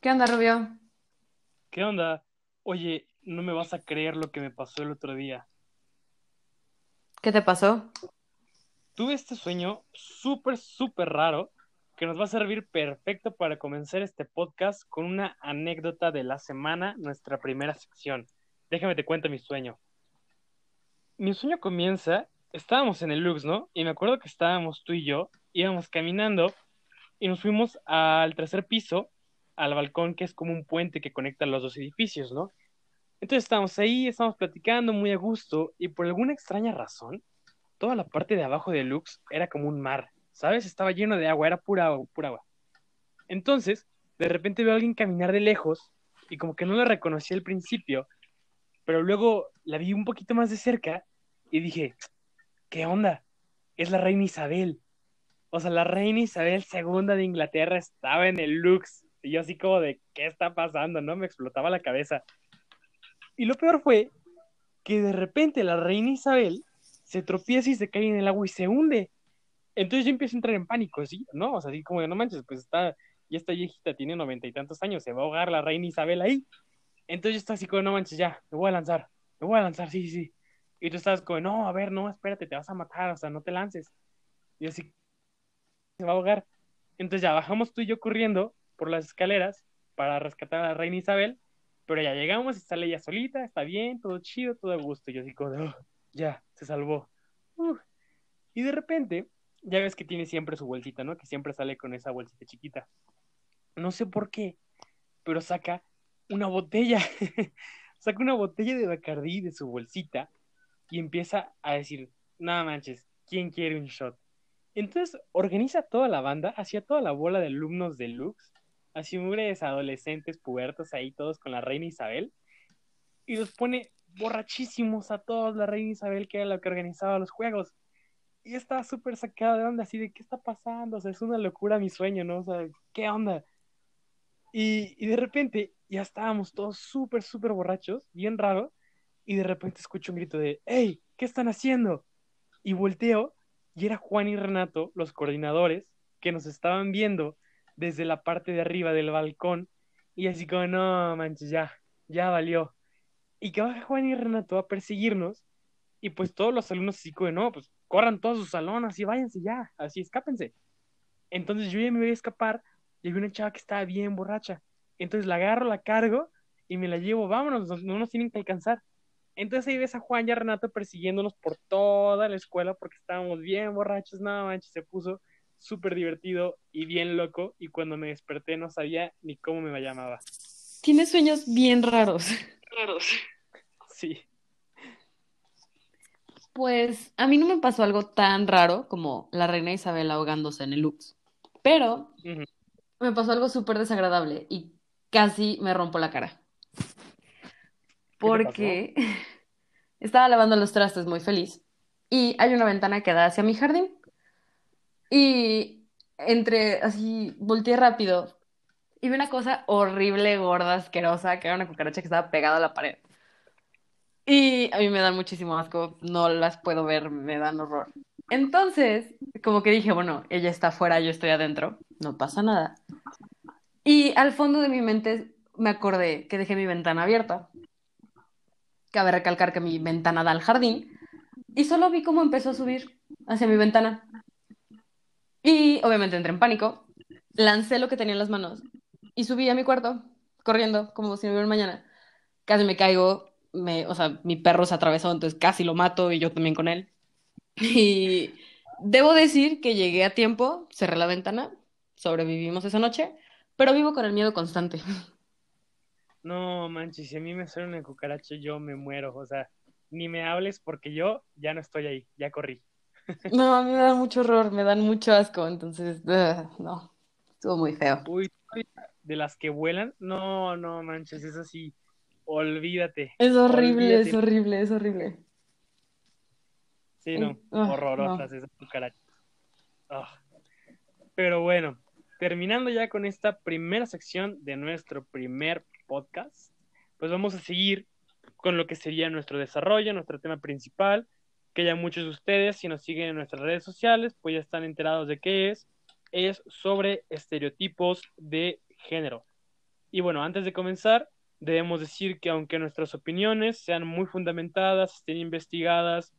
¿Qué onda, Rubio? ¿Qué onda? Oye, no me vas a creer lo que me pasó el otro día. ¿Qué te pasó? Tuve este sueño súper, súper raro que nos va a servir perfecto para comenzar este podcast con una anécdota de la semana, nuestra primera sección. Déjame te cuento mi sueño. Mi sueño comienza, estábamos en el Lux, ¿no? Y me acuerdo que estábamos tú y yo, íbamos caminando y nos fuimos al tercer piso, al balcón que es como un puente que conecta los dos edificios, ¿no? Entonces estábamos ahí, estábamos platicando muy a gusto y por alguna extraña razón, toda la parte de abajo del Lux era como un mar, ¿sabes? Estaba lleno de agua, era pura agua, pura agua. Entonces, de repente veo a alguien caminar de lejos y como que no la reconocí al principio, pero luego la vi un poquito más de cerca y dije, ¿qué onda? Es la reina Isabel. O sea, la reina Isabel II de Inglaterra estaba en el Lux. Y yo así como de, ¿qué está pasando? ¿No? Me explotaba la cabeza. Y lo peor fue que de repente la reina Isabel se tropieza y se cae en el agua y se hunde. Entonces yo empiezo a entrar en pánico, ¿sí? ¿No? O sea, así como de, no manches, pues está, ya está viejita, tiene noventa y tantos años, se va a ahogar la reina Isabel ahí. Entonces yo estaba así como, no manches, ya, me voy a lanzar, me voy a lanzar, sí, sí, sí. Y tú estabas como, no, a ver, no, espérate, te vas a matar, o sea, no te lances. Y yo así, se va a ahogar. Entonces ya bajamos tú y yo corriendo por las escaleras para rescatar a la reina Isabel, pero ya llegamos y sale ella solita, está bien, todo chido, todo a gusto. Yo así como, oh, ya, se salvó. Y de repente, ya ves que tiene siempre su bolsita, ¿no? Que siempre sale con esa bolsita chiquita. No sé por qué, pero saca una botella. saca una botella de Bacardí de su bolsita y empieza a decir, nada manches, ¿quién quiere un shot? Entonces organiza toda la banda, hacía toda la bola de alumnos de Lux, así mujeres adolescentes, pubertos ahí todos con la reina Isabel, y los pone borrachísimos a todos la reina Isabel, que era la que organizaba los juegos. Y estaba súper sacada de onda, así de, ¿qué está pasando? O sea, es una locura mi sueño, ¿no? O sea, ¿qué onda? Y, y de repente ya estábamos todos súper, súper borrachos, bien raro, y de repente escucho un grito de, ¡Hey! ¿Qué están haciendo? Y volteo, y era Juan y Renato, los coordinadores, que nos estaban viendo desde la parte de arriba del balcón, y así como, no, manches, ya, ya valió. Y que baja Juan y Renato a perseguirnos, y pues todos los alumnos así como, no, pues corran todos su salón, así váyanse ya, así escápense. Entonces yo ya me voy a escapar, y había una chava que estaba bien borracha. Entonces la agarro, la cargo, y me la llevo, vámonos, no nos tienen que alcanzar. Entonces ahí ves a Juan y a Renato persiguiéndonos por toda la escuela porque estábamos bien borrachos, nada manches, se puso súper divertido y bien loco y cuando me desperté no sabía ni cómo me llamaba. Tienes sueños bien raros. Raros. Sí. Pues a mí no me pasó algo tan raro como la reina Isabel ahogándose en el Lux, pero uh -huh. me pasó algo súper desagradable y casi me rompo la cara. Porque estaba lavando los trastes muy feliz y hay una ventana que da hacia mi jardín. Y entre así, volteé rápido y vi una cosa horrible, gorda, asquerosa, que era una cucaracha que estaba pegada a la pared. Y a mí me dan muchísimo asco, no las puedo ver, me dan horror. Entonces, como que dije, bueno, ella está afuera, yo estoy adentro, no pasa nada. Y al fondo de mi mente me acordé que dejé mi ventana abierta. Cabe recalcar que mi ventana da al jardín. Y solo vi cómo empezó a subir hacia mi ventana. Y obviamente entré en pánico. Lancé lo que tenía en las manos y subí a mi cuarto, corriendo, como si no hubiera mañana. Casi me caigo, me, o sea, mi perro se atravesó, entonces casi lo mato y yo también con él. Y debo decir que llegué a tiempo, cerré la ventana, sobrevivimos esa noche, pero vivo con el miedo constante. No, manches, si a mí me sale una cucaracha, yo me muero. O sea, ni me hables porque yo ya no estoy ahí, ya corrí. No, a mí me dan mucho horror, me dan mucho asco, entonces, uh, no, estuvo muy feo. Uy, de las que vuelan, no, no, manches, es así, olvídate. Es horrible, olvídate. es horrible, es horrible. Sí, no, Uh, horrorosas esas cucarachas. Pero bueno, terminando ya con esta primera sección de nuestro primer podcast, pues vamos a seguir con lo que sería nuestro desarrollo, nuestro tema principal, que ya muchos de ustedes, si nos siguen en nuestras redes sociales, pues ya están enterados de qué es. es sobre estereotipos de género. Y bueno, antes de comenzar, debemos decir que aunque nuestras opiniones sean muy fundamentadas, estén investigadas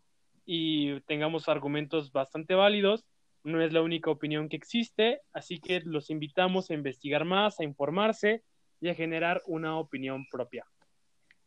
y tengamos argumentos bastante válidos, no es la única opinión que existe, así que los invitamos a investigar más, a informarse y a generar una opinión propia.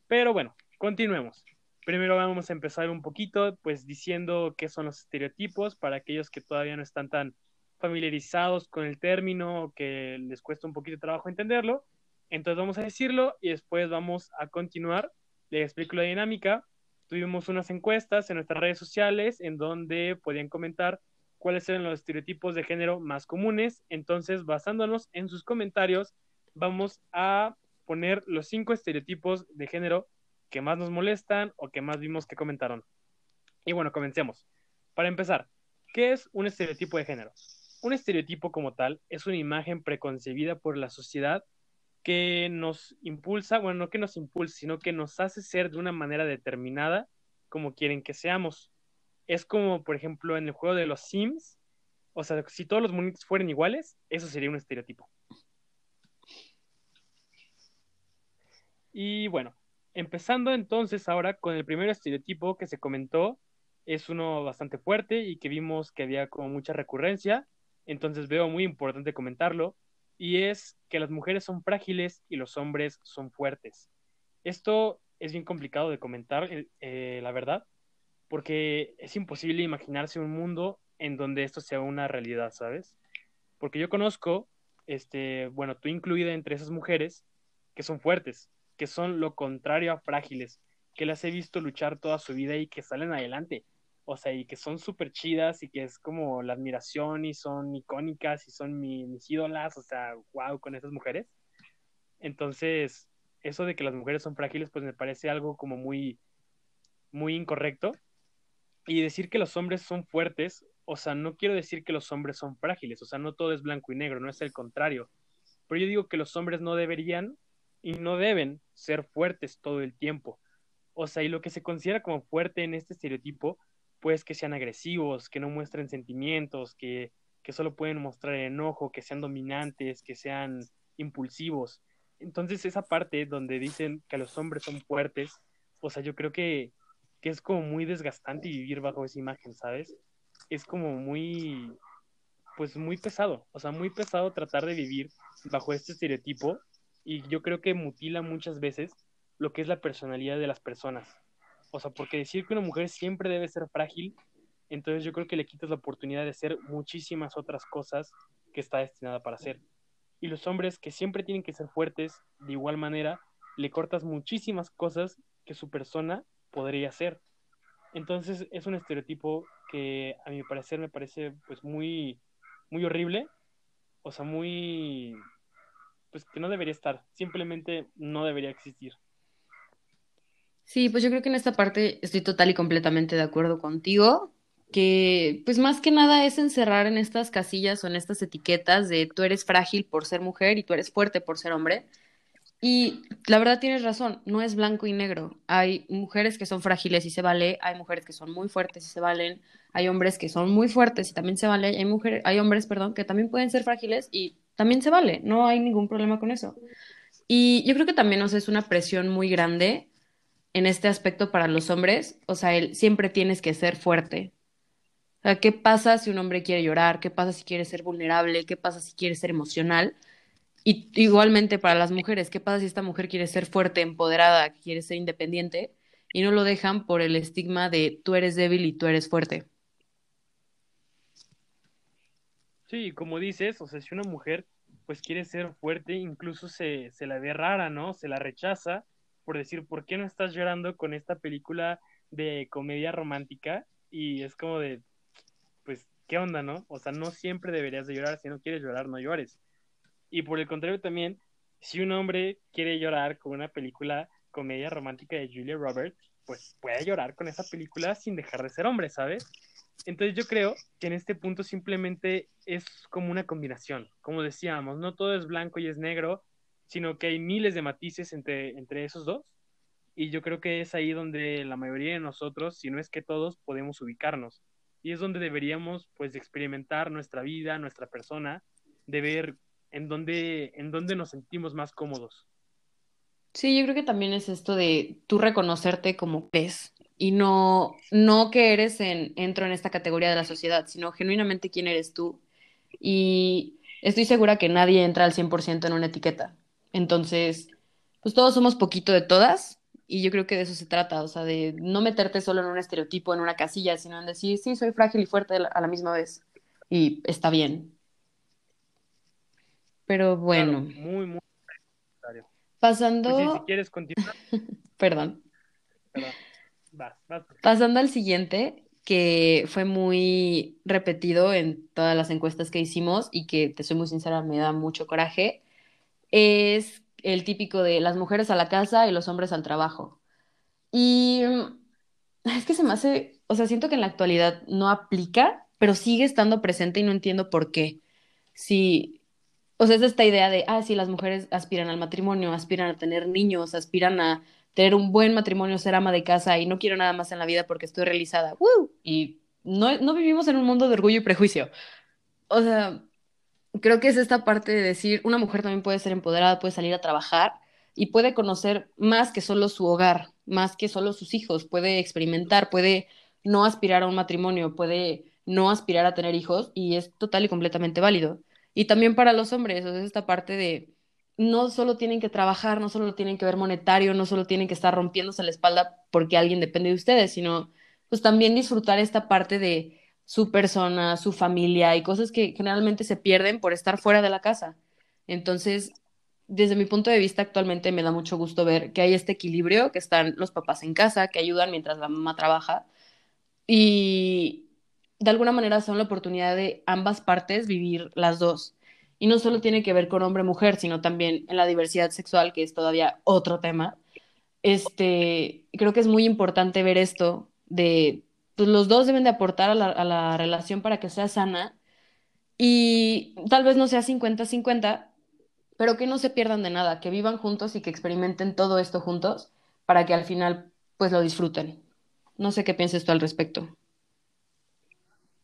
Pero bueno, continuemos. Primero vamos a empezar un poquito, pues diciendo qué son los estereotipos para aquellos que todavía no están tan familiarizados con el término, que les cuesta un poquito de trabajo entenderlo. Entonces vamos a decirlo y después vamos a continuar. Les explico la dinámica. Tuvimos unas encuestas en nuestras redes sociales en donde podían comentar cuáles eran los estereotipos de género más comunes. Entonces, basándonos en sus comentarios, vamos a poner los cinco estereotipos de género que más nos molestan o que más vimos que comentaron. Y bueno, comencemos. Para empezar, ¿qué es un estereotipo de género? Un estereotipo como tal es una imagen preconcebida por la sociedad que nos impulsa, bueno, no que nos impulsa, sino que nos hace ser de una manera determinada como quieren que seamos. Es como, por ejemplo, en el juego de los Sims, o sea, si todos los monitos fueran iguales, eso sería un estereotipo. Y bueno, empezando entonces ahora con el primer estereotipo que se comentó, es uno bastante fuerte y que vimos que había como mucha recurrencia, entonces veo muy importante comentarlo, y es que las mujeres son frágiles y los hombres son fuertes. Esto es bien complicado de comentar, eh, eh, la verdad, porque es imposible imaginarse un mundo en donde esto sea una realidad, ¿sabes? Porque yo conozco, este, bueno, tú incluida entre esas mujeres que son fuertes, que son lo contrario a frágiles, que las he visto luchar toda su vida y que salen adelante o sea, y que son súper chidas y que es como la admiración y son icónicas y son mis ídolas, o sea, wow, con esas mujeres. Entonces, eso de que las mujeres son frágiles, pues me parece algo como muy, muy incorrecto. Y decir que los hombres son fuertes, o sea, no quiero decir que los hombres son frágiles, o sea, no todo es blanco y negro, no es el contrario. Pero yo digo que los hombres no deberían y no deben ser fuertes todo el tiempo. O sea, y lo que se considera como fuerte en este estereotipo pues que sean agresivos, que no muestren sentimientos, que, solo pueden mostrar enojo, que sean dominantes, que sean impulsivos. Entonces esa parte donde dicen que los hombres son fuertes, o sea, yo creo que, que es como muy desgastante vivir bajo esa imagen, ¿sabes? Es como muy, pues muy pesado, o sea, muy pesado tratar de vivir bajo este estereotipo y yo creo que mutila muchas veces lo que es la personalidad de las personas. O sea, porque decir que una mujer siempre debe ser frágil, entonces yo creo que le quitas la oportunidad de hacer muchísimas otras cosas que está destinada para hacer. Y los hombres que siempre tienen que ser fuertes, de igual manera, le cortas muchísimas cosas que su persona podría hacer. Entonces es un estereotipo que a mi parecer me parece pues muy, muy horrible, o sea, muy, pues que no debería estar, simplemente no debería existir. Sí, pues yo creo que en esta parte estoy total y completamente de acuerdo contigo, que pues más que nada es encerrar en estas casillas o en estas etiquetas de tú eres frágil por ser mujer y tú eres fuerte por ser hombre. Y la verdad tienes razón, no es blanco y negro. Hay mujeres que son frágiles y se vale, hay mujeres que son muy fuertes y se valen, hay hombres que son muy fuertes y también se vale, hay mujeres, hay hombres, perdón, que también pueden ser frágiles y también se vale, no hay ningún problema con eso. Y yo creo que también nos es una presión muy grande en este aspecto para los hombres, o sea, él, siempre tienes que ser fuerte. O sea, ¿qué pasa si un hombre quiere llorar? ¿Qué pasa si quiere ser vulnerable? ¿Qué pasa si quiere ser emocional? Igualmente para las mujeres, ¿qué pasa si esta mujer quiere ser fuerte, empoderada, quiere ser independiente y no lo dejan por el estigma de tú eres débil y tú eres fuerte? Sí, como dices, o sea, si una mujer pues quiere ser fuerte, incluso se, se la ve rara, ¿no? Se la rechaza por decir, ¿por qué no estás llorando con esta película de comedia romántica? Y es como de, pues, ¿qué onda, no? O sea, no siempre deberías de llorar, si no quieres llorar, no llores. Y por el contrario también, si un hombre quiere llorar con una película comedia romántica de Julia Roberts, pues puede llorar con esa película sin dejar de ser hombre, ¿sabes? Entonces yo creo que en este punto simplemente es como una combinación. Como decíamos, no todo es blanco y es negro, sino que hay miles de matices entre, entre esos dos. Y yo creo que es ahí donde la mayoría de nosotros, si no es que todos, podemos ubicarnos. y es donde deberíamos pues experimentar nuestra vida, nuestra persona, de ver en dónde, en dónde nos sentimos más cómodos. Sí, yo creo que también es esto de tú reconocerte como eres y no, no que eres en, entro en esta categoría de la sociedad, sino genuinamente quién eres tú. Y estoy segura que nadie entra al 100% en una etiqueta. Entonces, pues todos somos poquito de todas y yo creo que de eso se trata, o sea, de no meterte solo en un estereotipo, en una casilla, sino en decir, sí, soy frágil y fuerte a la misma vez. Y está bien. Pero bueno. muy, muy necesario. Pasando. Pues si quieres continuar. Perdón. Pasando al siguiente, que fue muy repetido en todas las encuestas que hicimos y que, te soy muy sincera, me da mucho coraje, es el típico de las mujeres a la casa y los hombres al trabajo. Y mm, es que se me hace, o sea, siento que en la actualidad no aplica, pero sigue estando presente y no entiendo por qué. Si, o sea, es esta idea de, ah, sí, las mujeres aspiran al matrimonio, aspiran a tener niños, aspiran a tener un buen matrimonio, ser ama de casa y no quiero nada más en la vida porque estoy realizada. Y no, no vivimos en un mundo de orgullo y prejuicio. O sea, creo que es esta parte de decir, una mujer también puede ser empoderada, puede salir a trabajar y puede conocer más que solo su hogar, más que solo sus hijos, puede experimentar, puede no aspirar a un matrimonio, puede no aspirar a tener hijos y es total y completamente válido. Y también para los hombres, es esta parte de no solo tienen que trabajar, no solo tienen que ver monetario, no solo tienen que estar rompiéndose la espalda porque alguien depende de ustedes, sino pues también disfrutar esta parte de su persona, su familia y cosas que generalmente se pierden por estar fuera de la casa. Entonces, desde mi punto de vista, actualmente me da mucho gusto ver que hay este equilibrio, que están los papás en casa, que ayudan mientras la mamá trabaja y de alguna manera son la oportunidad de ambas partes vivir las dos. Y no solo tiene que ver con hombre-mujer, sino también en la diversidad sexual, que es todavía otro tema. Este, creo que es muy importante ver esto de pues los dos deben de aportar a la, relación para que sea sana y tal vez no sea 50-50, pero que no se pierdan de nada, que vivan juntos y que experimenten todo esto juntos para que al final pues lo disfruten. No sé qué piensas tú al respecto.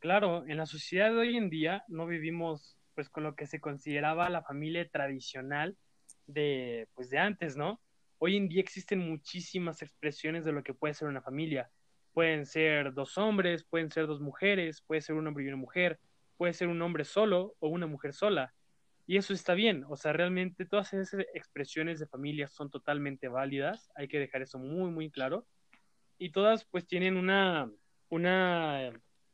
Claro, en la sociedad de hoy en día no vivimos pues con lo que se consideraba la familia tradicional de pues de antes, ¿no? Hoy en día existen muchísimas expresiones de lo que puede ser una familia Pueden ser dos hombres, pueden ser dos mujeres, puede ser un hombre y una mujer, puede ser un hombre solo o una mujer sola. Y eso está bien, o sea, realmente todas esas expresiones de familia son totalmente válidas, hay que dejar eso muy, muy claro. Y todas pues tienen una, una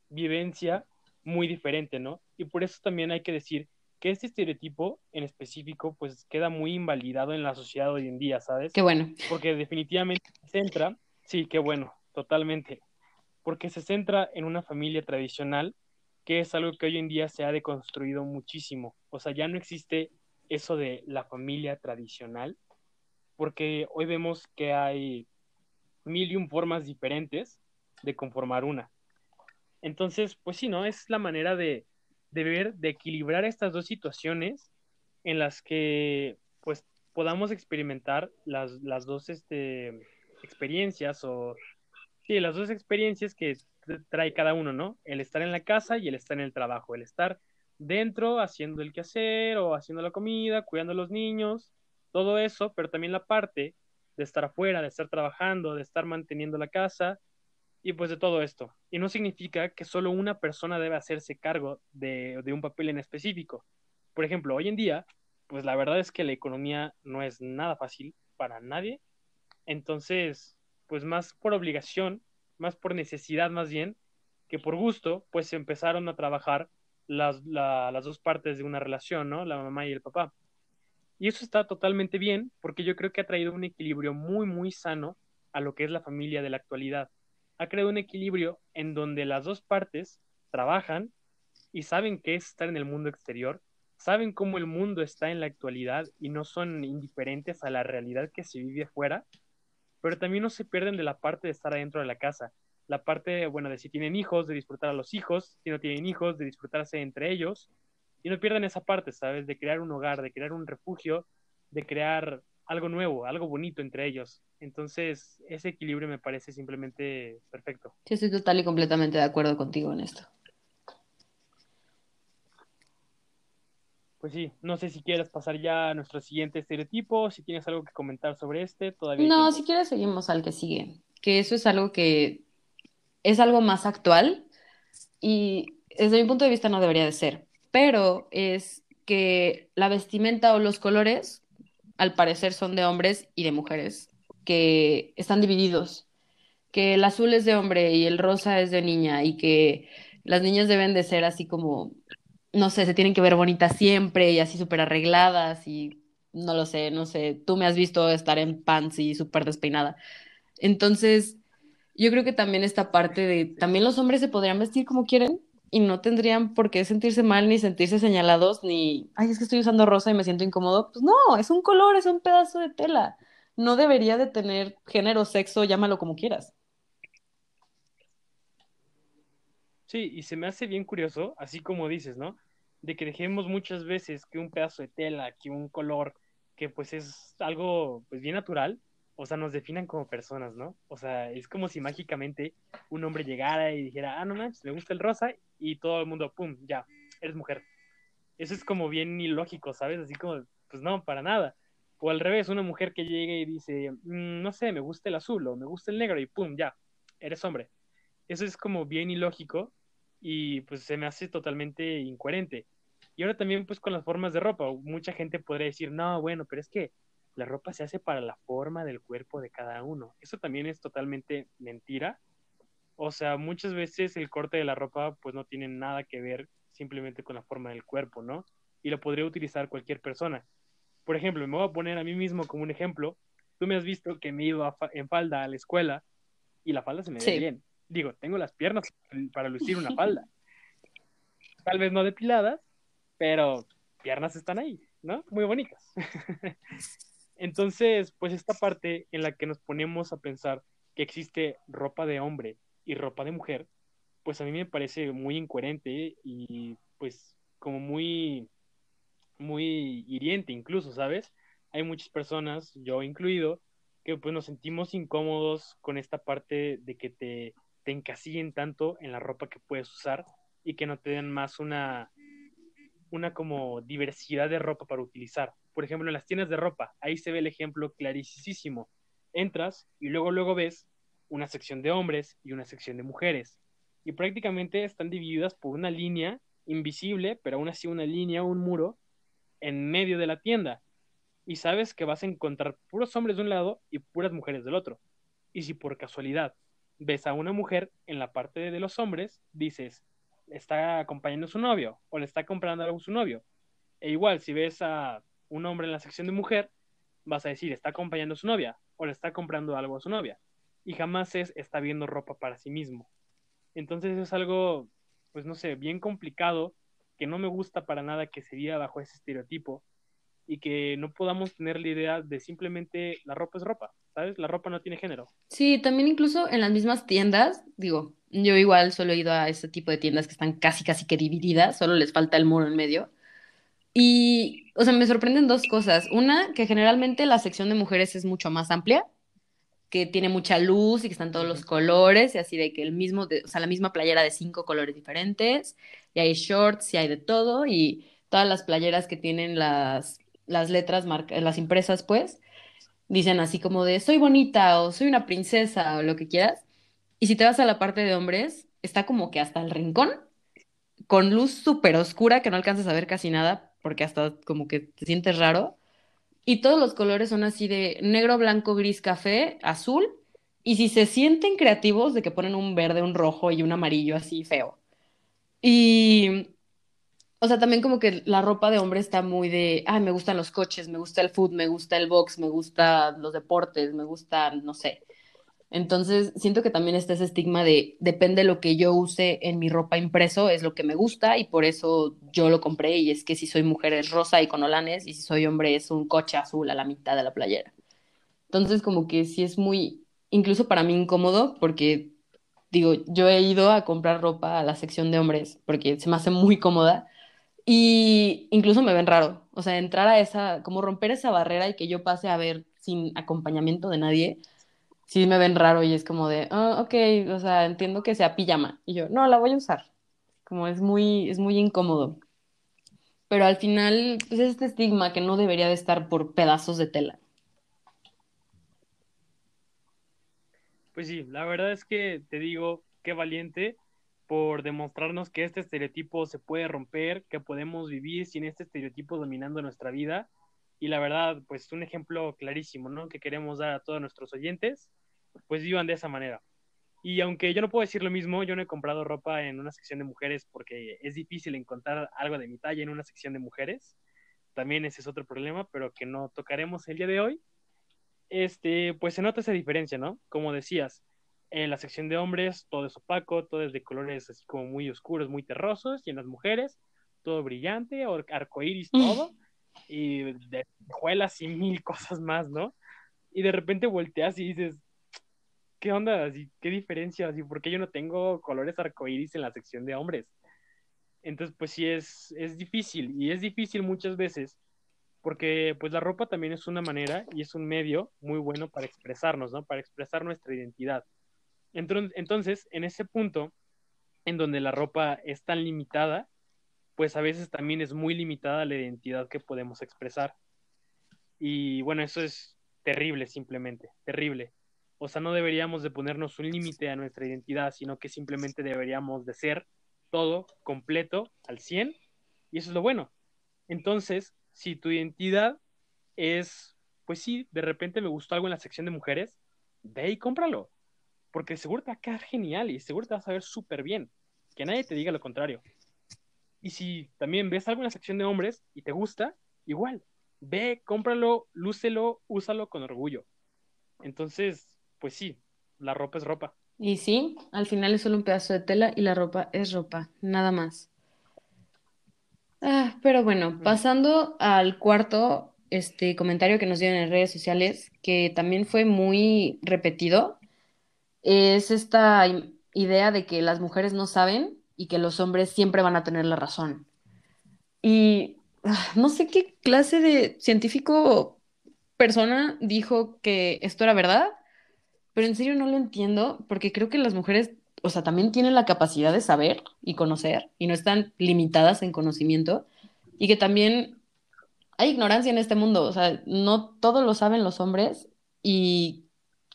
vivencia muy diferente, ¿no? Y por eso también hay que decir que este estereotipo en específico pues queda muy invalidado en la sociedad hoy en día, ¿sabes? Qué bueno. Porque definitivamente se centra, sí, qué bueno, totalmente, porque se centra en una familia tradicional, que es algo que hoy en día se ha deconstruido muchísimo. O sea, ya no existe eso de la familia tradicional, porque hoy vemos que hay mil y un formas diferentes de conformar una. Entonces, pues sí, ¿no? Es la manera de, de ver, de equilibrar estas dos situaciones en las que, pues, podamos experimentar las, las dos este, experiencias o Sí, las dos experiencias que trae cada uno, ¿no? El estar en la casa y el estar en el trabajo, el estar dentro haciendo el quehacer o haciendo la comida, cuidando a los niños, todo eso, pero también la parte de estar afuera, de estar trabajando, de estar manteniendo la casa y pues de todo esto. Y no significa que solo una persona debe hacerse cargo de, de un papel en específico. Por ejemplo, hoy en día, pues la verdad es que la economía no es nada fácil para nadie. Entonces, pues más por obligación, más por necesidad más bien, que por gusto, pues empezaron a trabajar las, las dos partes de una relación, ¿no? La mamá y el papá. Y eso está totalmente bien porque yo creo que ha traído un equilibrio muy, muy sano a lo que es la familia de la actualidad. Ha creado un equilibrio en donde las dos partes trabajan y saben qué es estar en el mundo exterior, saben cómo el mundo está en la actualidad y no son indiferentes a la realidad que se vive afuera pero también no se pierden de la parte de estar adentro de la casa. La parte, bueno, de si tienen hijos, de disfrutar a los hijos, si no tienen hijos, de disfrutarse entre ellos. Y no pierden esa parte, ¿sabes? De crear un hogar, de crear un refugio, de crear algo nuevo, algo bonito entre ellos. Entonces, ese equilibrio me parece simplemente perfecto. Sí, estoy total y completamente de acuerdo contigo en esto. Pues sí, no sé si quieres pasar ya a nuestro siguiente estereotipo, si tienes algo que comentar sobre este, todavía. No, si quieres seguimos al que sigue, que eso es algo que es algo más actual y desde mi punto de vista no debería de ser, pero es que la vestimenta o los colores al parecer son de hombres y de mujeres, que están divididos, que el azul es de hombre y el rosa es de niña y que las niñas deben de ser así como no sé, se tienen que ver bonitas siempre y así súper arregladas y no lo sé, no sé, tú me has visto estar en pants y súper despeinada. Entonces, yo creo que también esta parte de, también los hombres se podrían vestir como quieren y no tendrían por qué sentirse mal ni sentirse señalados ni, ay, es que estoy usando rosa y me siento incómodo. Pues no, es un color, es un pedazo de tela. No debería de tener género, sexo, llámalo como quieras. Sí, y se me hace bien curioso, así como dices, ¿no? De que dejemos muchas veces que un pedazo de tela, que un color, que pues es algo pues bien natural, o sea, nos definan como personas, ¿no? O sea, es como si mágicamente un hombre llegara y dijera, ah, no manches, me gusta el rosa, y todo el mundo, pum, ya, eres mujer. Eso es como bien ilógico, ¿sabes? Así como, pues no, para nada. O al revés, una mujer que llega y dice, mm, no sé, me gusta el azul o me gusta el negro, y pum, ya, eres hombre. Eso es como bien ilógico y pues se me hace totalmente incoherente. Y ahora también pues con las formas de ropa, mucha gente podría decir, no, bueno, pero es que la ropa se hace para la forma del cuerpo de cada uno. Eso también es totalmente mentira. O sea, muchas veces el corte de la ropa pues no tiene nada que ver simplemente con la forma del cuerpo, ¿no? Y lo podría utilizar cualquier persona. Por ejemplo, me voy a poner a mí mismo como un ejemplo. Tú me has visto que me he ido en falda a la escuela y la falda se me ve bien digo, tengo las piernas para lucir una falda. Tal vez no depiladas, pero piernas están ahí, ¿no? Muy bonitas. Entonces, pues esta parte en la que nos ponemos a pensar que existe ropa de hombre y ropa de mujer, pues a mí me parece muy incoherente y pues como muy, muy hiriente incluso, ¿sabes? Hay muchas personas, yo incluido, que pues nos sentimos incómodos con esta parte de que te te encasillen tanto en la ropa que puedes usar y que no te den más una, una como diversidad de ropa para utilizar. Por ejemplo, en las tiendas de ropa, ahí se ve el ejemplo clarísimo. Entras y luego luego ves una sección de hombres y una sección de mujeres. Y prácticamente están divididas por una línea invisible, pero aún así una línea, un muro, en medio de la tienda. Y sabes que vas a encontrar puros hombres de un lado y puras mujeres del otro. Y si por casualidad ves a una mujer en la parte de los hombres, dices, está acompañando a su novio o le está comprando algo a su novio. E igual, si ves a un hombre en la sección de mujer, vas a decir, está acompañando a su novia o le está comprando algo a su novia. Y jamás es, está viendo ropa para sí mismo. Entonces es algo, pues no sé, bien complicado, que no me gusta para nada que se viva bajo ese estereotipo y que no podamos tener la idea de simplemente la ropa es ropa. ¿sabes? La ropa no tiene género. Sí, también incluso en las mismas tiendas, digo, yo igual solo he ido a ese tipo de tiendas que están casi, casi que divididas, solo les falta el muro en medio. Y, o sea, me sorprenden dos cosas. Una, que generalmente la sección de mujeres es mucho más amplia, que tiene mucha luz y que están todos los colores, y así de que el mismo, o sea, la misma playera de cinco colores diferentes, y hay shorts, y hay de todo, y todas las playeras que tienen las, las letras, las impresas, pues, dicen así como de soy bonita o soy una princesa o lo que quieras. Y si te vas a la parte de hombres, está como que hasta el rincón, con luz súper oscura que no alcanzas a ver casi nada, porque hasta como que te sientes raro. Y todos los colores son así de negro, blanco, gris, café, azul. Y si se sienten creativos de que ponen un verde, un rojo y un amarillo así feo. Y o sea, también como que la ropa de hombre está muy de, ay, me gustan los coches, me gusta el food, me gusta el box, me gusta los deportes, me gusta, no sé. Entonces, siento que también está ese estigma de, depende de lo que yo use en mi ropa impreso, es lo que me gusta y por eso yo lo compré. Y es que si soy mujer es rosa y con olanes y si soy hombre es un coche azul a la mitad de la playera. Entonces, como que sí es muy, incluso para mí incómodo porque, digo, yo he ido a comprar ropa a la sección de hombres porque se me hace muy cómoda Y incluso me ven raro. O sea, entrar a esa, como romper esa barrera y que yo pase a ver sin acompañamiento de nadie, sí me ven raro y es como de, ah, ok, o sea, entiendo que sea pijama. Y yo, no, la voy a usar. Como es muy, es muy incómodo. Pero al final, pues es este estigma que no debería de estar por pedazos de tela. Pues sí, la verdad es que te digo, qué valiente por demostrarnos que este estereotipo se puede romper, que podemos vivir sin este estereotipo dominando nuestra vida. Y la verdad, pues un ejemplo clarísimo, ¿no? Que queremos dar a todos nuestros oyentes, pues vivan de esa manera. Y aunque yo no puedo decir lo mismo, yo no he comprado ropa en una sección de mujeres porque es difícil encontrar algo de mi talla en una sección de mujeres. También ese es otro problema, pero que no tocaremos el día de hoy. Este, pues se nota esa diferencia, ¿no? Como decías, en la sección de hombres todo es opaco, todo es de colores así como muy oscuros, muy terrosos, y en las mujeres todo brillante, arcoíris, todo, y de juelas y mil cosas más, ¿no? Y de repente volteas y dices, ¿qué onda? ¿Qué diferencia? ¿Por qué yo no tengo colores arcoíris en la sección de hombres? Entonces, pues sí, es, es difícil, y es difícil muchas veces, porque pues la ropa también es una manera y es un medio muy bueno para expresarnos, ¿no? Para expresar nuestra identidad. Entonces, en ese punto, en donde la ropa es tan limitada, pues a veces también es muy limitada la identidad que podemos expresar. Y bueno, eso es terrible simplemente, terrible. O sea, no deberíamos de ponernos un límite a nuestra identidad, sino que simplemente deberíamos de ser todo completo al 100 y eso es lo bueno. Entonces, si tu identidad es, pues sí, de repente me gustó algo en la sección de mujeres, ve y cómpralo porque seguro te va a quedar genial y seguro te vas a ver súper bien. Que nadie te diga lo contrario. Y si también ves algo en la sección de hombres y te gusta, igual, ve, cómpralo, lúcelo, úsalo con orgullo. Entonces, pues sí, la ropa es ropa. Y sí, al final es solo un pedazo de tela y la ropa es ropa, nada más. Ah, pero bueno, pasando al cuarto este comentario que nos dieron en redes sociales, que también fue muy repetido, es esta idea de que las mujeres no saben y que los hombres siempre van a tener la razón. Y ah, no sé qué clase de científico persona dijo que esto era verdad, pero en serio no lo entiendo porque creo que las mujeres, o sea, también tienen la capacidad de saber y conocer y no están limitadas en conocimiento y que también hay ignorancia en este mundo, o sea, no todo lo saben los hombres y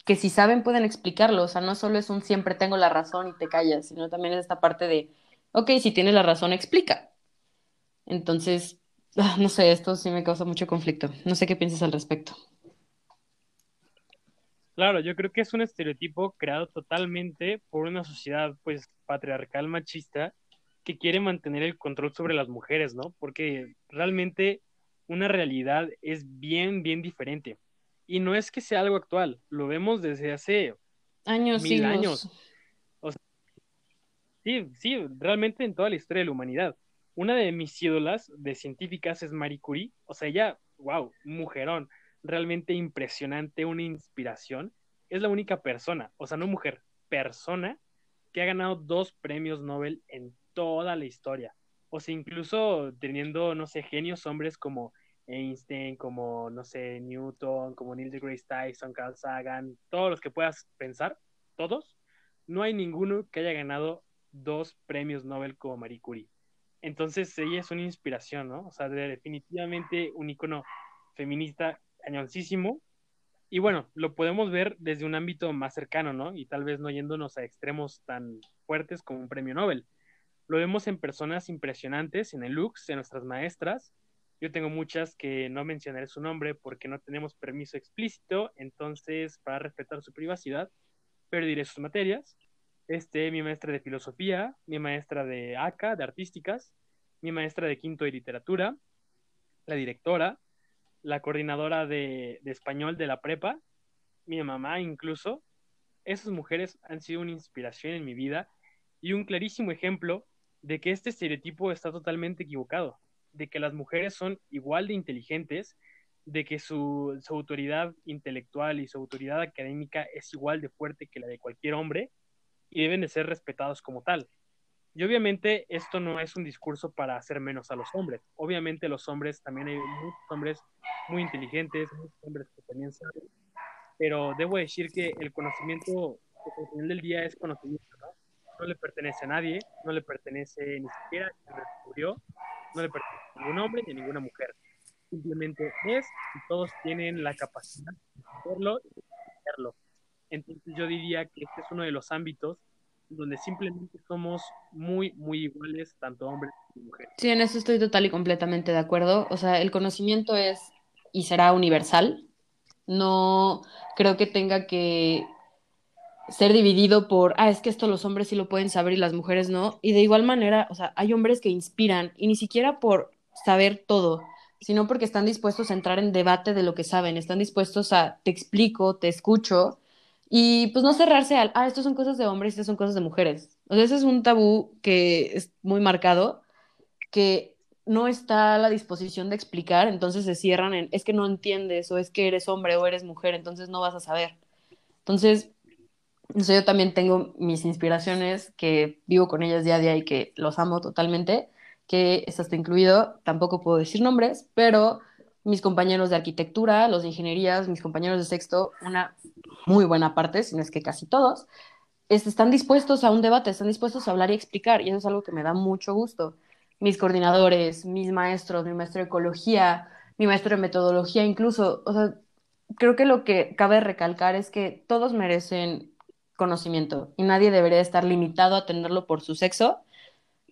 que si saben pueden explicarlo, o sea, no solo es un siempre tengo la razón y te callas, sino también es esta parte de, ok, si tienes la razón, explica. Entonces, ah, no sé, esto sí me causa mucho conflicto. No sé qué piensas al respecto. Claro, yo creo que es un estereotipo creado totalmente por una sociedad pues patriarcal machista que quiere mantener el control sobre las mujeres, ¿no? Porque realmente una realidad es bien, bien diferente. Y no es que sea algo actual, lo vemos desde hace años, mil años. sí, sí, realmente en toda la historia de la humanidad. Una de mis ídolas de científicas es Marie Curie. O sea, ella, wow, mujerón, realmente impresionante, una inspiración. Es la única persona, o sea, no mujer, persona que ha ganado dos premios Nobel en toda la historia. O sea, incluso teniendo, no sé, genios hombres como Einstein, como, no sé, Newton, como Neil deGrasse Tyson, Carl Sagan, todos los que puedas pensar, todos, no hay ninguno que haya ganado dos premios Nobel como Marie Curie. Entonces ella es una inspiración, ¿no? O sea, definitivamente un icono feminista cañoncísimo. Y bueno, lo podemos ver desde un ámbito más cercano, ¿no? Y tal vez no yéndonos a extremos tan fuertes como un premio Nobel. Lo vemos en personas impresionantes, en el Lux, en nuestras maestras, yo tengo muchas que no mencionaré su nombre porque no tenemos permiso explícito, entonces para respetar su privacidad, pero diré sus materias. Este, mi maestra de filosofía, mi maestra de ACA, de artísticas, mi maestra de quinto de literatura, la directora, la coordinadora de, de español de la prepa, mi mamá incluso. Esas mujeres han sido una inspiración en mi vida y un clarísimo ejemplo de que este estereotipo está totalmente equivocado de que las mujeres son igual de inteligentes, de que su, autoridad intelectual y su autoridad académica es igual de fuerte que la de cualquier hombre y deben de ser respetados como tal. Y obviamente esto no es un discurso para hacer menos a los hombres. Obviamente los hombres, también hay muchos hombres muy inteligentes, muchos hombres que también saben, pero debo decir que el conocimiento, pues, al del día es conocimiento, ¿no? No le pertenece a nadie, no le pertenece ni siquiera a quien lo descubrió, no le pertenece a ningún hombre ni a ninguna mujer. Simplemente es y todos tienen la capacidad de hacerlo y hacerlo. Entonces yo diría que este es uno de los ámbitos donde simplemente somos muy, muy iguales, tanto hombres como mujeres. Sí, en eso estoy total y completamente de acuerdo. O sea, el conocimiento es y será universal. No creo que tenga que ser dividido por, ah, es que esto los hombres sí lo pueden saber y las mujeres no. Y de igual manera, o sea, hay hombres que inspiran y ni siquiera por saber todo, sino porque están dispuestos a entrar en debate de lo que saben, están dispuestos a, te explico, te escucho y pues no cerrarse al, ah, esto son cosas de hombres, estas son cosas de mujeres. O sea, ese es un tabú que es muy marcado, que no está a la disposición de explicar, entonces se cierran en, es que no entiendes, o es que eres hombre o eres mujer, entonces no vas a saber. Entonces, yo también tengo mis inspiraciones, que vivo con ellas día a día y que los amo totalmente, que esto está incluido, tampoco puedo decir nombres, pero mis compañeros de arquitectura, los de ingenierías, mis compañeros de sexto, una muy buena parte, si no es que casi todos, están dispuestos a un debate, están dispuestos a hablar y explicar, y eso es algo que me da mucho gusto. Mis coordinadores, mis maestros, mi maestro de ecología, mi maestro de metodología, incluso, o sea, creo que lo que cabe recalcar es que todos merecen conocimiento y nadie debería estar limitado a tenerlo por su sexo,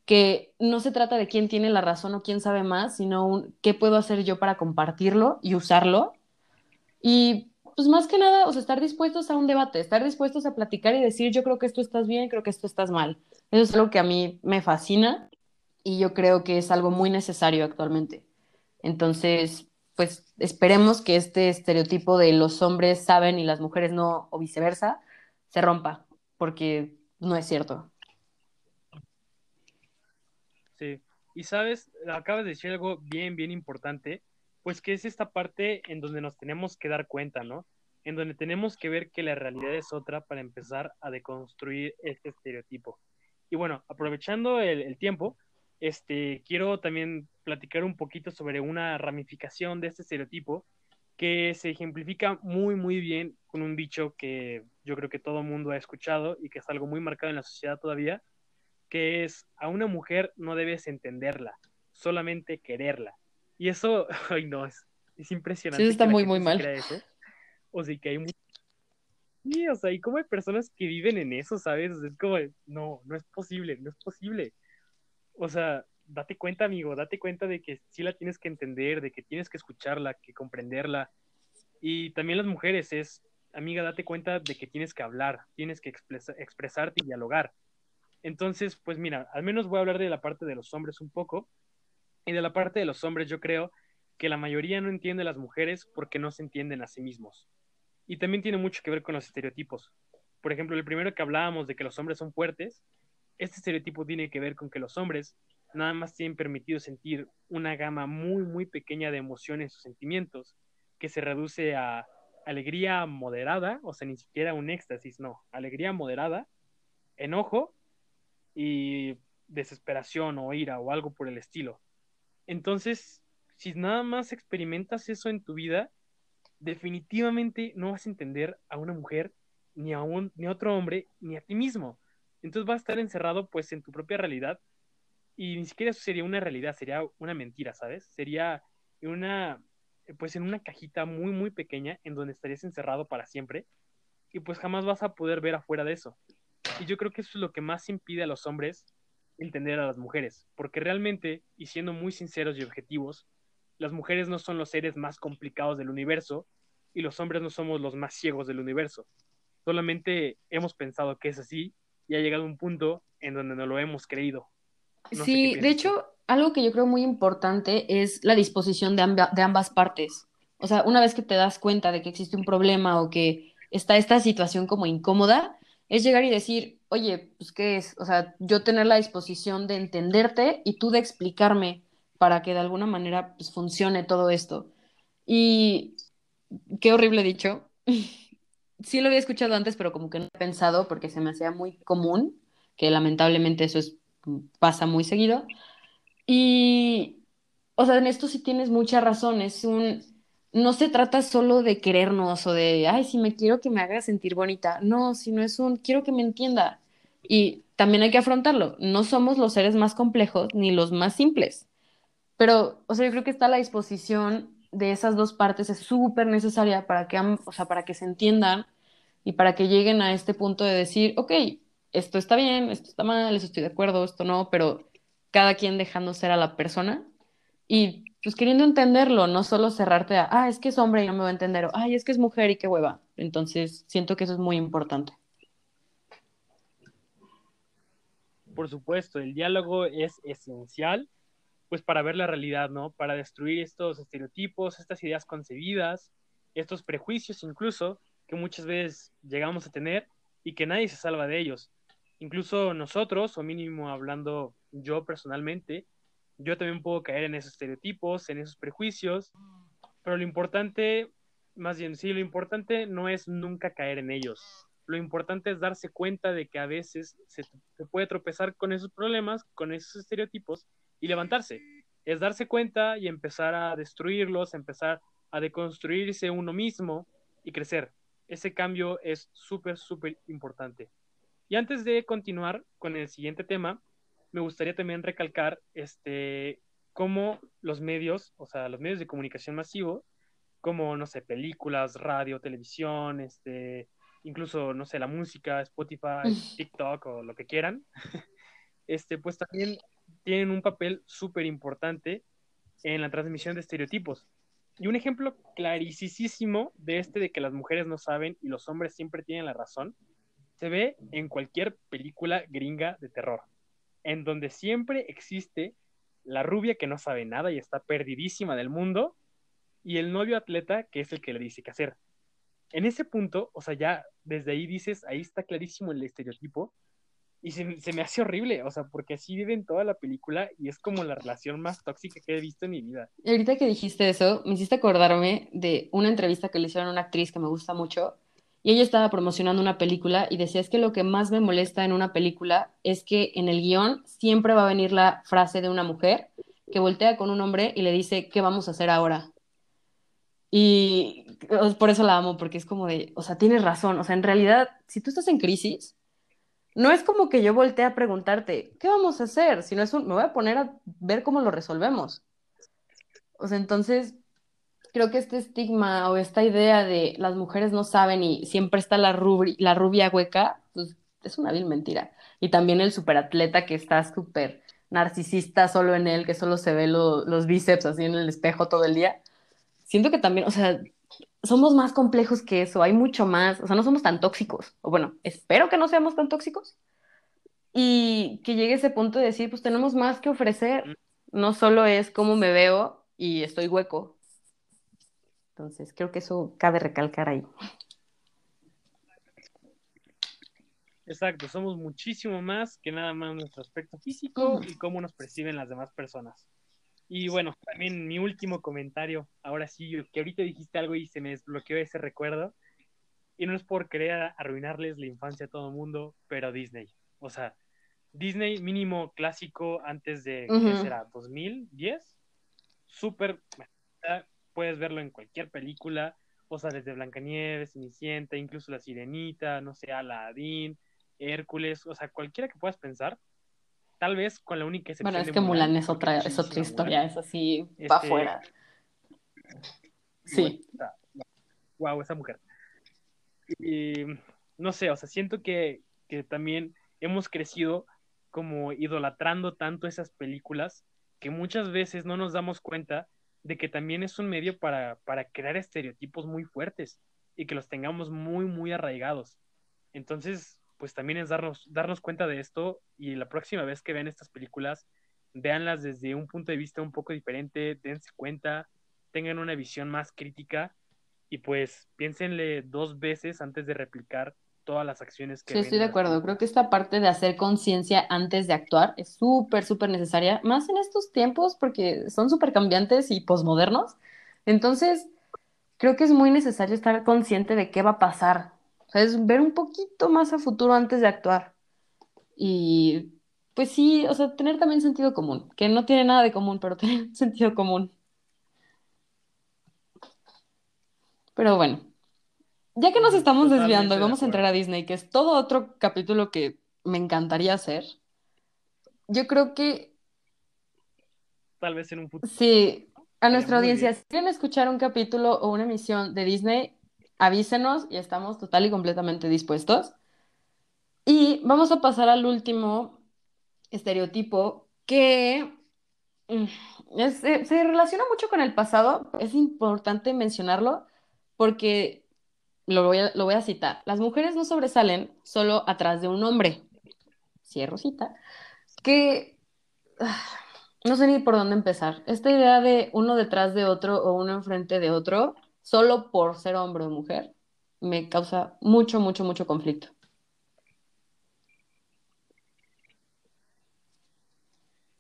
que no se trata de quién tiene la razón o quién sabe más, sino qué puedo hacer yo para compartirlo y usarlo. Y pues más que nada, o estar dispuestos a un debate, estar dispuestos a platicar y decir, yo creo que esto estás bien, creo que esto estás mal. Eso es algo que a mí me fascina y yo creo que es algo muy necesario actualmente. Entonces, pues esperemos que este estereotipo de los hombres saben y las mujeres no, o viceversa, se rompa, porque no es cierto. Sí, y sabes, acabas de decir algo bien, bien importante, pues que es esta parte en donde nos tenemos que dar cuenta, ¿no? En donde tenemos que ver que la realidad es otra para empezar a deconstruir este estereotipo. Y bueno, aprovechando el, el tiempo, este, quiero también platicar un poquito sobre una ramificación de este estereotipo que se ejemplifica muy, muy bien con un dicho que yo creo que todo mundo ha escuchado y que es algo muy marcado en la sociedad todavía, que es a una mujer no debes entenderla, solamente quererla. Y eso, ay no, es, es impresionante. Sí, está muy, muy mal. Eso. O sea, que hay muy... Sí, o sea, y como hay personas que viven en eso, ¿sabes? es como, no, no es posible, no es posible. O sea, date cuenta, amigo, date cuenta de que sí la tienes que entender, de que tienes que escucharla, que comprenderla. Y también las mujeres es, amiga, date cuenta de que tienes que hablar, tienes que expresarte y dialogar. Entonces, pues mira, al menos voy a hablar de la parte de los hombres un poco. Y de la parte de los hombres yo creo que la mayoría no entiende a las mujeres porque no se entienden a sí mismos. Y también tiene mucho que ver con los estereotipos. Por ejemplo, el primero que hablábamos de que los hombres son fuertes, este estereotipo tiene que ver con que los hombres nada más tienen permitido sentir una gama muy, muy pequeña de emociones o sentimientos, que se reduce a alegría moderada, o sea, ni siquiera un éxtasis, no, alegría moderada, enojo y desesperación o ira o algo por el estilo. Entonces, si nada más experimentas eso en tu vida, definitivamente no vas a entender a una mujer, ni a, un, ni a otro hombre, ni a ti mismo. Entonces vas a estar encerrado pues en tu propia realidad y ni siquiera eso sería una realidad, sería una mentira, ¿sabes? Sería una, pues en una cajita muy, muy pequeña en donde estarías encerrado para siempre y pues jamás vas a poder ver afuera de eso. Y yo creo que eso es lo que más impide a los hombres entender a las mujeres, porque realmente, y siendo muy sinceros y objetivos, las mujeres no son los seres más complicados del universo y los hombres no somos los más ciegos del universo. Solamente hemos pensado que es así y ha llegado un punto en donde no lo hemos creído sí, de hecho, algo que yo creo muy importante es la disposición de, de ambas partes. O sea, una vez que te das cuenta de que existe un problema o que está esta situación como incómoda, es llegar y decir, oye, pues qué es, o sea, yo tener la disposición de entenderte y tú de explicarme para que de alguna manera pues, funcione todo esto. Y qué horrible dicho. sí lo había escuchado antes, pero como que no he pensado porque se me hacía muy común, que lamentablemente eso es pasa muy seguido. Y, o sea, en esto sí tienes mucha razón, es un, no se trata solo de querernos o de, ay, si me quiero que me haga sentir bonita, no, sino es un, quiero que me entienda. Y también hay que afrontarlo, no somos los seres más complejos ni los más simples, pero, o sea, yo creo que está la disposición de esas dos partes es súper necesaria para que, o sea, para que se entiendan y para que lleguen a este punto de decir, ok, esto está bien, esto está mal, esto estoy de acuerdo, esto no, pero cada quien dejando ser a la persona y pues queriendo entenderlo, no solo cerrarte a, ah, es que es hombre y no me va a entender, o, ay, es que es mujer y qué hueva. Entonces, siento que eso es muy importante. Por supuesto, el diálogo es esencial, pues para ver la realidad, ¿no? Para destruir estos estereotipos, estas ideas concebidas, estos prejuicios incluso, que muchas veces llegamos a tener y que nadie se salva de ellos. Incluso nosotros, o mínimo hablando yo personalmente, yo también puedo caer en esos estereotipos, en esos prejuicios, pero lo importante, más bien, sí, lo importante no es nunca caer en ellos. Lo importante es darse cuenta de que a veces se, puede tropezar con esos problemas, con esos estereotipos y levantarse. Es darse cuenta y empezar a destruirlos, empezar a deconstruirse uno mismo y crecer. Ese cambio es súper, súper importante. Y antes de continuar con el siguiente tema, me gustaría también recalcar este, cómo los medios, o sea, los medios de comunicación masivo, como, no sé, películas, radio, televisión, este, incluso, no sé, la música, Spotify, TikTok o lo que quieran, este, pues también tienen un papel súper importante en la transmisión de estereotipos. Y un ejemplo clarísimo de este de que las mujeres no saben y los hombres siempre tienen la razón, se ve en cualquier película gringa de terror en donde siempre existe la rubia que no sabe nada y está perdidísima del mundo, y el novio atleta que es el que le dice qué hacer. En ese punto, o sea, ya desde ahí dices, ahí está clarísimo el estereotipo, y se, me hace horrible, o sea, porque así viven toda la película y es como la relación más tóxica que he visto en mi vida. Y ahorita que dijiste eso, me hiciste acordarme de una entrevista que le hicieron a una actriz que me gusta mucho, ella estaba promocionando una película y decía, es que lo que más me molesta en una película es que en el guion siempre va a venir la frase de una mujer que voltea con un hombre y le dice, ¿qué vamos a hacer ahora? Y por eso la amo, porque es como de, o sea, tienes razón, o sea, en realidad, si tú estás en crisis, no es como que yo voltee a preguntarte, ¿qué vamos a hacer? Sino es un, me voy a poner a ver cómo lo resolvemos. O sea, entonces, creo que este estigma o esta idea de las mujeres no saben y siempre está la, la rubia hueca, pues es una vil mentira. Y también el superatleta que está súper narcisista solo en él, que solo se ve los bíceps así en el espejo todo el día. Siento que también, o sea, somos más complejos que eso, hay mucho más, o sea, no somos tan tóxicos, o bueno, espero que no seamos tan tóxicos, y que llegue ese punto de decir, pues tenemos más que ofrecer, no solo es cómo me veo y estoy hueco, entonces, creo que eso cabe recalcar ahí. Exacto, somos muchísimo más que nada más nuestro aspecto físico y cómo nos perciben las demás personas. Y bueno, también mi último comentario, ahora sí, que ahorita dijiste algo y se me desbloqueó ese recuerdo. Y no es por querer arruinarles la infancia a todo el mundo, pero Disney. O sea, Disney mínimo clásico antes de, ¿qué será? ¿2010? Súper, puedes verlo en cualquier película, o sea, desde Blancanieves, Cenicienta, incluso La Sirenita, no sé, Aladdin, Hércules, o sea, cualquiera que puedas pensar, tal vez con la única excepción. Bueno, es que Mulan, es otra, es otra historia, es así, va este, afuera. Sí. Wow, esa mujer. Y no sé, o sea, siento que, que también hemos crecido como idolatrando tanto esas películas que muchas veces no nos damos cuenta de que también es un medio para, crear estereotipos muy fuertes y que los tengamos muy, muy arraigados. Entonces, pues también es darnos, darnos cuenta de esto y la próxima vez que vean estas películas, véanlas desde un punto de vista un poco diferente, dense cuenta, tengan una visión más crítica y pues piénsenle dos veces antes de replicar todas las acciones que... Sí, estoy de acuerdo. Creo que esta parte de hacer conciencia antes de actuar es súper, súper necesaria, más en estos tiempos porque son súper cambiantes y posmodernos. Entonces, creo que es muy necesario estar consciente de qué va a pasar. O sea, es ver un poquito más a futuro antes de actuar. Y pues sí, o sea, tener también sentido común, que no tiene nada de común, pero tener sentido común. Pero bueno, ya que nos estamos desviando y vamos a entrar a. Disney, que es todo otro capítulo que me encantaría hacer, yo creo que Tal vez en un futuro si a nuestra audiencia, si quieren escuchar un capítulo o una emisión de Disney, avísenos y estamos total y completamente dispuestos. Y vamos a pasar al último estereotipo que mm, es- eh, se relaciona mucho con el pasado. Es importante mencionarlo porque lo voy a, citar. Las mujeres no sobresalen solo atrás de un hombre. Cierro cita. Que ah, no sé ni por dónde empezar. Esta idea de uno detrás de otro o uno enfrente de otro, solo por ser hombre o mujer, me causa mucho, mucho, mucho conflicto.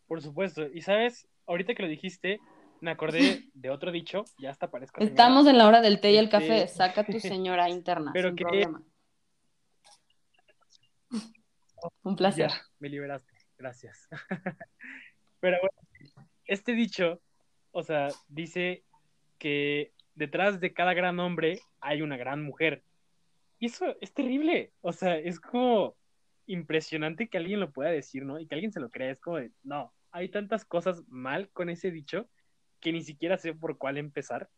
Por supuesto. Y sabes, ahorita que lo dijiste, me acordé de otro dicho, ya hasta parezco señora. Estamos en la hora del té y el café. Este, Saca tu señora interna, pero sin que problema. Un placer. ya me liberaste. Gracias. Pero bueno, este dicho, o sea, dice que detrás de cada gran hombre hay una gran mujer. Y eso es terrible. O sea, es como impresionante que alguien lo pueda decir, ¿no? Y que alguien se lo crea. Es como de, no, hay tantas cosas mal con ese dicho que ni siquiera sé por cuál empezar.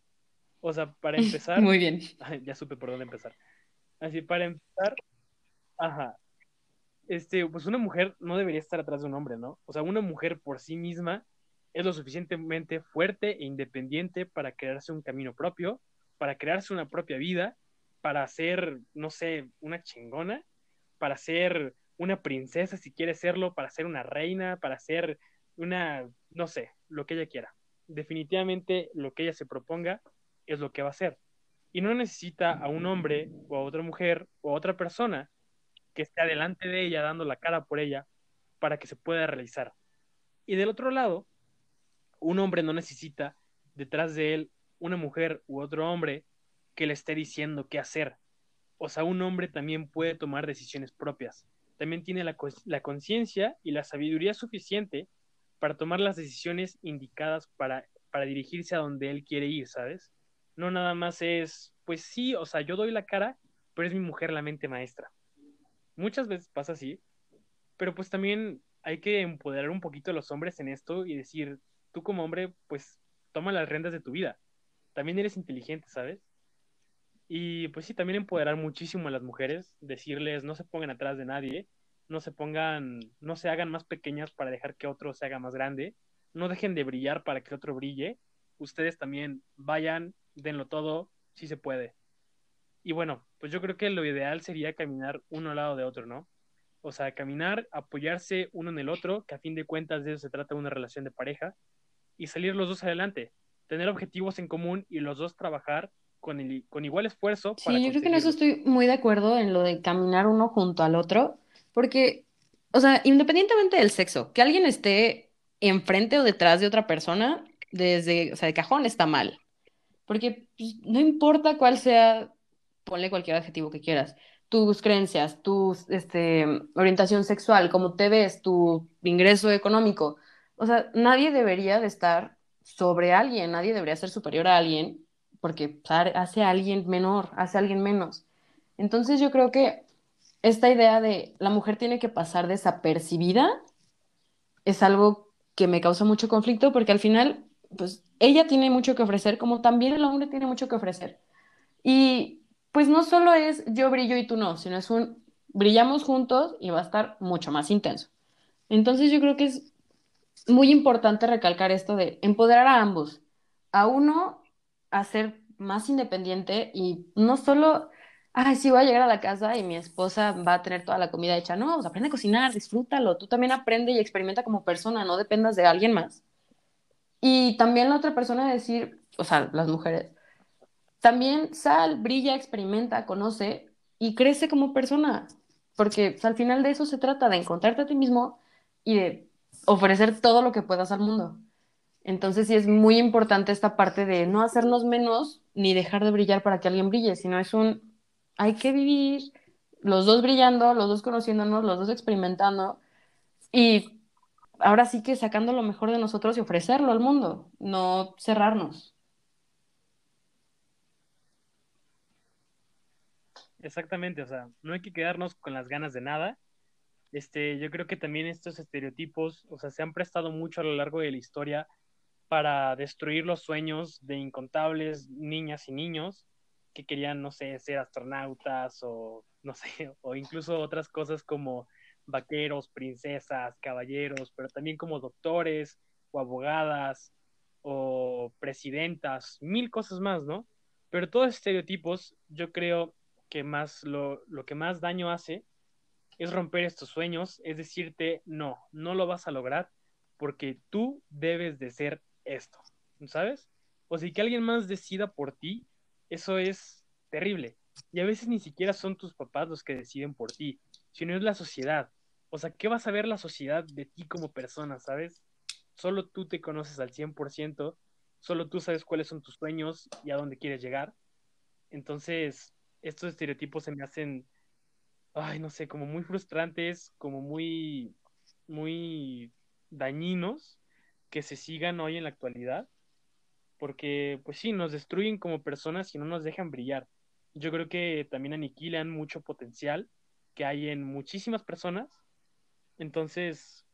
O sea, para empezar, Muy bien. Ya supe por dónde empezar. Así, para empezar, ajá, este, pues una mujer no debería estar atrás de un hombre, ¿no? O sea, una mujer por sí misma es lo suficientemente fuerte e independiente para crearse un camino propio, para crearse una propia vida, para ser, no sé, una chingona, para ser una princesa si quiere serlo, para ser una reina, para ser una, no sé, lo que ella quiera. Definitivamente lo que ella se proponga es lo que va a hacer. Y no necesita a un hombre o a otra mujer o a otra persona que esté adelante de ella dando la cara por ella para que se pueda realizar. Y del otro lado, un hombre no necesita detrás de él una mujer u otro hombre que le esté diciendo qué hacer. O sea, un hombre también puede tomar decisiones propias. También tiene la, la conciencia y la sabiduría suficiente para tomar las decisiones indicadas para, para dirigirse a donde él quiere ir, ¿sabes? No nada más es, pues sí, o sea, yo doy la cara, pero es mi mujer la mente maestra. Muchas veces pasa así, pero pues también hay que empoderar un poquito a los hombres en esto y decir, tú como hombre, pues toma las riendas de tu vida. También eres inteligente, ¿sabes? Y pues sí, también empoderar muchísimo a las mujeres, decirles no se pongan atrás de nadie, no se pongan, no se hagan más pequeñas para dejar que otro se haga más grande, no dejen de brillar para que otro brille. Ustedes también vayan, denlo todo, si se puede. Y bueno, pues yo creo que lo ideal sería caminar uno al lado de otro, ¿no? O sea, caminar, apoyarse uno en el otro, que a fin de cuentas de eso se trata una relación de pareja, y salir los dos adelante, tener objetivos en común y los dos trabajar con, el, con igual esfuerzo Sí, para yo creo que en eso estoy muy de acuerdo en lo de caminar uno junto al otro, porque, o sea, independientemente del sexo, que alguien esté enfrente o detrás de otra persona, desde, o sea, de cajón está mal, porque pues, no importa cuál sea, ponle cualquier adjetivo que quieras, tus creencias, tu este, orientación sexual, cómo te ves, tu ingreso económico, o sea, nadie debería de estar sobre alguien, nadie debería ser superior a alguien porque hace a alguien menor, hace a alguien menos. Entonces yo creo que esta idea de la mujer tiene que pasar desapercibida es algo que me causa mucho conflicto porque al final, pues ella tiene mucho que ofrecer, como también el hombre tiene mucho que ofrecer. Y pues no solo es yo brillo y tú no, sino es un brillamos juntos y va a estar mucho más intenso. Entonces yo creo que es muy importante recalcar esto de empoderar a ambos, a uno a ser más independiente y no solo, ay, sí, voy a llegar a la casa y mi esposa va a tener toda la comida hecha. No, pues aprende a cocinar, disfrútalo. Tú también aprende y experimenta como persona, no dependas de alguien más. Y también la otra persona decir, o sea, las mujeres, también sal, brilla, experimenta, conoce y crece como persona. Porque pues, al final de eso se trata, de encontrarte a ti mismo y de ofrecer todo lo que puedas al mundo. Entonces sí es muy importante esta parte de no hacernos menos ni dejar de brillar para que alguien brille, sino es un, hay que vivir los dos brillando, los dos conociéndonos, los dos experimentando Y ahora sí que sacando lo mejor de nosotros y ofrecerlo al mundo, no cerrarnos. Exactamente, o sea, no hay que quedarnos con las ganas de nada. Este, yo creo que también estos estereotipos, o sea, se han prestado mucho a lo largo de la historia para destruir los sueños de incontables niñas y niños que querían, no sé, ser astronautas o, no sé, o incluso otras cosas como vaqueros, princesas, caballeros, pero también como doctores o abogadas o presidentas, mil cosas más, ¿no? Pero todos estereotipos, yo creo que más lo, lo que más daño hace es romper estos sueños, es decirte, no, no lo vas a lograr porque tú debes de ser esto, ¿sabes? O si que alguien más decida por ti, eso es terrible. Y a veces ni siquiera son tus papás los que deciden por ti, sino es la sociedad. O sea, ¿qué vas a ver la sociedad de ti como persona, sabes? Solo tú te conoces al 100%, solo tú sabes cuáles son tus sueños y a dónde quieres llegar. Entonces, estos estereotipos se me hacen, ay, no sé, como muy frustrantes, como muy, muy dañinos que se sigan hoy en la actualidad, porque pues sí, nos destruyen como personas y no nos dejan brillar. Yo creo que también aniquilan mucho potencial que hay en muchísimas personas. Entonces,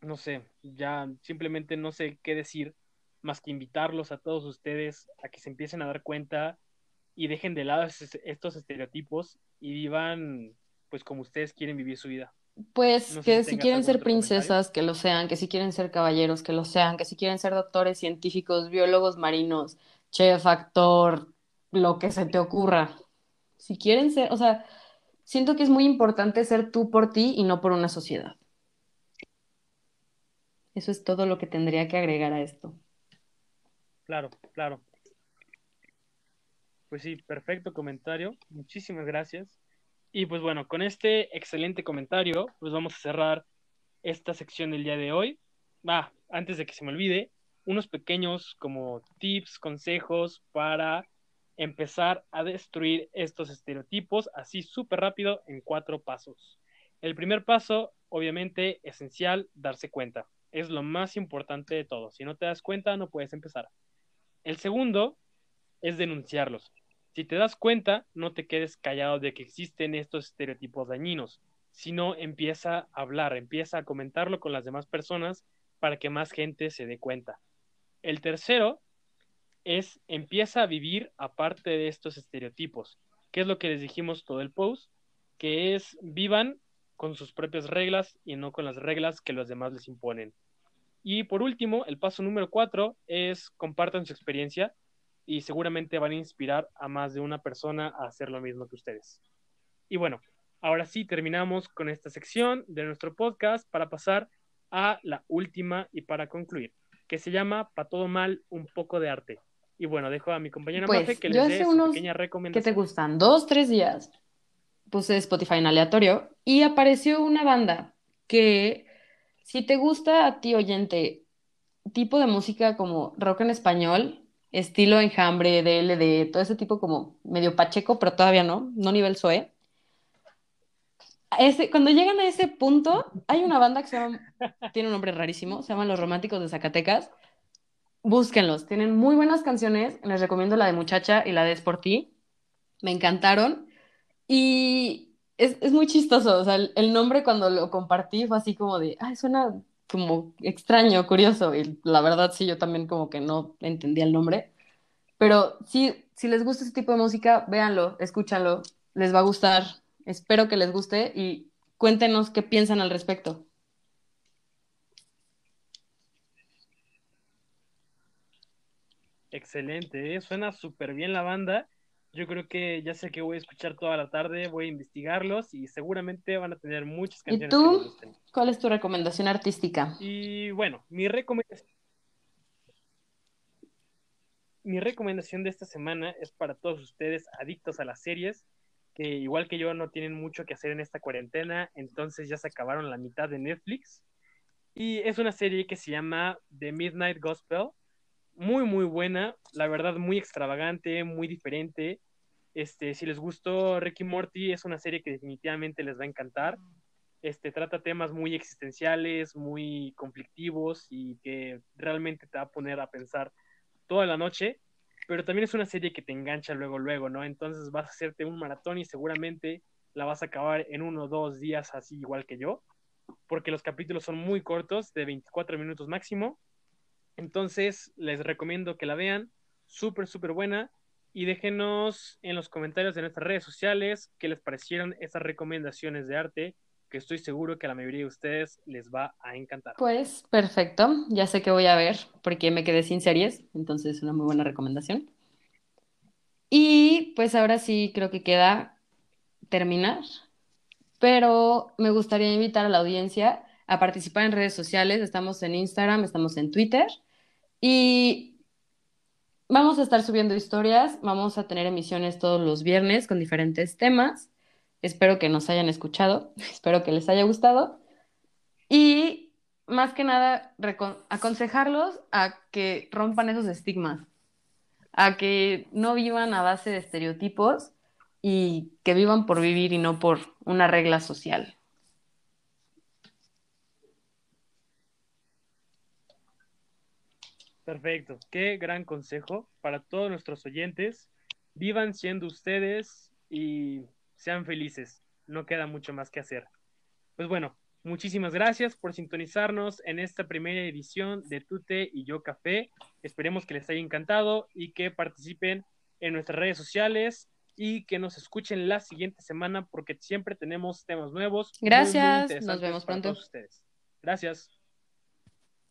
no sé, ya simplemente no sé qué decir más que invitarlos a todos ustedes a que se empiecen a dar cuenta y dejen de lado estos estereotipos y vivan pues como ustedes quieren vivir su vida. Pues que si, quieren ser princesas, que lo sean, que si quieren ser caballeros, que lo sean, que si quieren ser doctores, científicos, biólogos marinos, chef, actor, lo que se te ocurra. Si quieren ser, o sea, siento que es muy importante ser tú por ti y no por una sociedad. Eso es todo lo que tendría que agregar a esto. Claro, claro. Pues sí, perfecto comentario. Muchísimas gracias. Y pues bueno, con este excelente comentario, pues vamos a cerrar esta sección del día de hoy. Va, antes de que se me olvide, unos pequeños como tips, consejos para empezar a destruir estos estereotipos así súper rápido en cuatro pasos. El primer paso, obviamente, esencial, darse cuenta. Es lo más importante de todo. Si no te das cuenta, no puedes empezar. El segundo es denunciarlos. Si te das cuenta, no te quedes callado de que existen estos estereotipos dañinos, sino empieza a hablar, empieza a comentarlo con las demás personas para que más gente se dé cuenta. El tercero es empieza a vivir aparte de estos estereotipos, que es lo que les dijimos todo el post, que es vivan con sus propias reglas y no con las reglas que los demás les imponen. Y por último, el paso número cuatro es compartan su experiencia y seguramente van a inspirar a más de una persona a hacer lo mismo que ustedes. Y bueno, ahora sí terminamos con esta sección de nuestro podcast para pasar a la última y para concluir, que se llama Pa' todo mal, un poco de arte. Y bueno, dejo a mi compañera pues, que les dé su pequeña recomendación. ¿Qué te gustan? Dos, tres días. Puse Spotify en aleatorio y apareció una banda que, si te gusta a ti oyente, tipo de música como rock en español, estilo enjambre, DLD, todo ese tipo como medio pacheco, pero todavía no, no nivel SOE. Ese, cuando llegan a ese punto, hay una banda que se llama, tiene un nombre rarísimo, se llaman Los Románticos de Zacatecas. Búsquenlos, tienen muy buenas canciones, les recomiendo la de Muchacha y la de Es por ti, me encantaron. Y es, es muy chistoso, o sea, el, el, nombre cuando lo compartí fue así como de, ay, suena como extraño, curioso, y la verdad sí, yo también como que no entendía el nombre, pero sí, si les gusta ese tipo de música, véanlo, escúchanlo, les va a gustar, espero que les guste y cuéntenos qué piensan al respecto. Excelente, ¿eh? suena súper bien la banda yo creo que ya sé que voy a escuchar toda la tarde, voy a investigarlos y seguramente van a tener muchas canciones. ¿Y tú? ¿Cuál es tu recomendación artística? Y bueno, mi recomendación. Mi recomendación de esta semana es para todos ustedes adictos a las series, que igual que yo no tienen mucho que hacer en esta cuarentena, entonces ya se acabaron la mitad de Netflix. Y es una serie que se llama The Midnight Gospel. Muy, muy buena, la verdad muy extravagante, muy diferente. Este, si les gustó Ricky Morty, es una serie que definitivamente les va a encantar. Este, trata temas muy existenciales, muy conflictivos y que realmente te va a poner a pensar toda la noche, pero también es una serie que te engancha luego, luego, ¿no? Entonces vas a hacerte un maratón y seguramente la vas a acabar en uno o dos días así igual que yo, porque los capítulos son muy cortos, de 24 minutos máximo. Entonces les recomiendo que la vean, súper, súper buena. Y déjenos en los comentarios de nuestras redes sociales qué les parecieron esas recomendaciones de arte, que estoy seguro que a la mayoría de ustedes les va a encantar. Pues perfecto, ya sé que voy a ver porque me quedé sin series, entonces es una muy buena recomendación. Y pues ahora sí creo que queda terminar, pero me gustaría invitar a la audiencia a participar en redes sociales. Estamos en Instagram, estamos en Twitter y vamos a estar subiendo historias, vamos a tener emisiones todos los viernes con diferentes temas. Espero que nos hayan escuchado, espero que les haya gustado y más que nada aconsejarlos a que rompan esos estigmas, a que no vivan a base de estereotipos y que vivan por vivir y no por una regla social. Perfecto, qué gran consejo para todos nuestros oyentes. Vivan siendo ustedes y sean felices. No queda mucho más que hacer. Pues bueno, muchísimas gracias por sintonizarnos en esta primera edición de Tute y Yo Café. Esperemos que les haya encantado y que participen en nuestras redes sociales y que nos escuchen la siguiente semana porque siempre tenemos temas nuevos. Gracias, nos vemos pronto. Ustedes. Gracias.